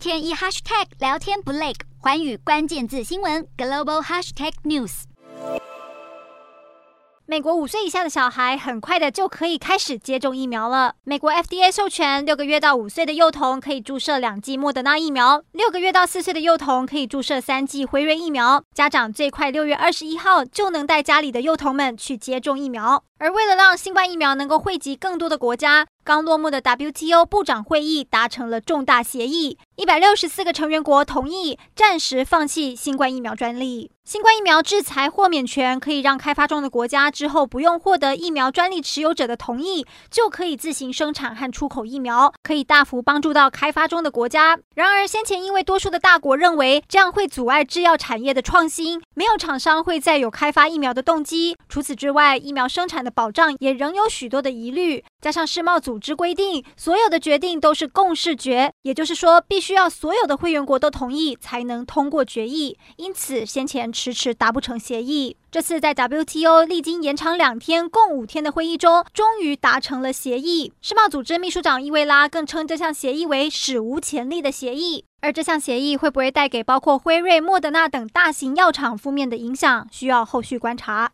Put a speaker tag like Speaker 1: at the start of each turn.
Speaker 1: 天一 hashtag 聊天不累，寰宇关键字新闻 global hashtag news。
Speaker 2: 美国五岁以下的小孩很快的就可以开始接种疫苗了。美国 FDA 授权六个月到五岁的幼童可以注射两剂莫德纳疫苗，六个月到四岁的幼童可以注射三剂辉瑞疫苗。家长最快六月二十一号就能带家里的幼童们去接种疫苗。而为了让新冠疫苗能够惠及更多的国家，刚落幕的 WTO 部长会议达成了重大协议，一百六十四个成员国同意暂时放弃新冠疫苗专利。新冠疫苗制裁豁免权可以让开发中的国家之后不用获得疫苗专利持有者的同意，就可以自行生产和出口疫苗，可以大幅帮助到开发中的国家。然而，先前因为多数的大国认为这样会阻碍制药产业的创新，没有厂商会再有开发疫苗的动机。除此之外，疫苗生产的保障也仍有许多的疑虑。加上世贸组织规定，所有的决定都是共识决，也就是说，必须要所有的会员国都同意才能通过决议。因此，先前迟迟达不成协议。这次在 WTO 历经延长两天、共五天的会议中，终于达成了协议。世贸组织秘书长伊维拉更称这项协议为史无前例的协议。而这项协议会不会带给包括辉瑞、莫德纳等大型药厂负面的影响，需要后续观察。